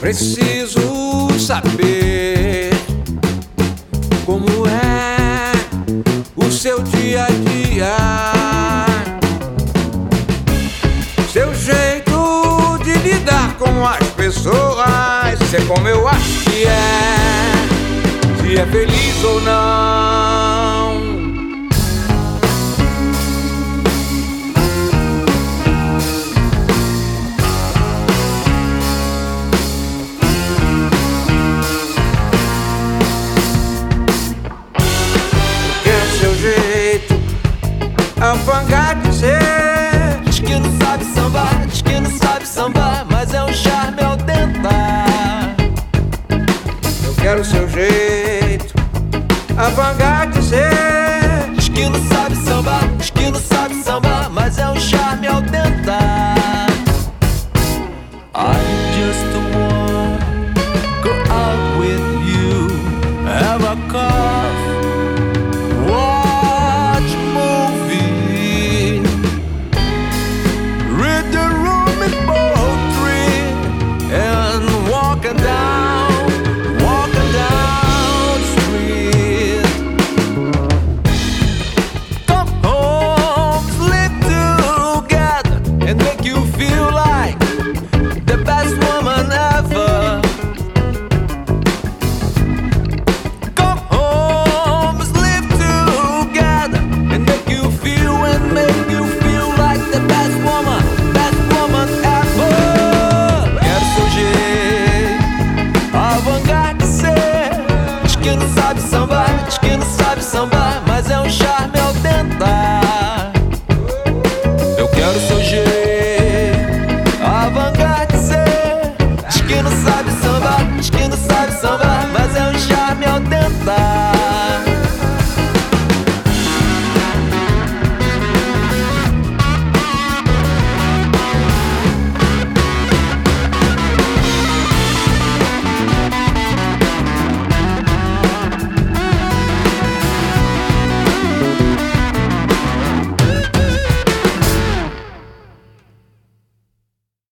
Preciso saber como é o seu dia a dia, seu jeito de lidar com as pessoas, é como eu acho que é, se é feliz ou não. Apagar dizer. Diz que não sabe sambar, diz que não sabe sambar, mas é um charme ao tentar. eu quero seu jeito. Apagar dizer. Diz que não sabe sambar, diz que não sabe é um charme ao tentar.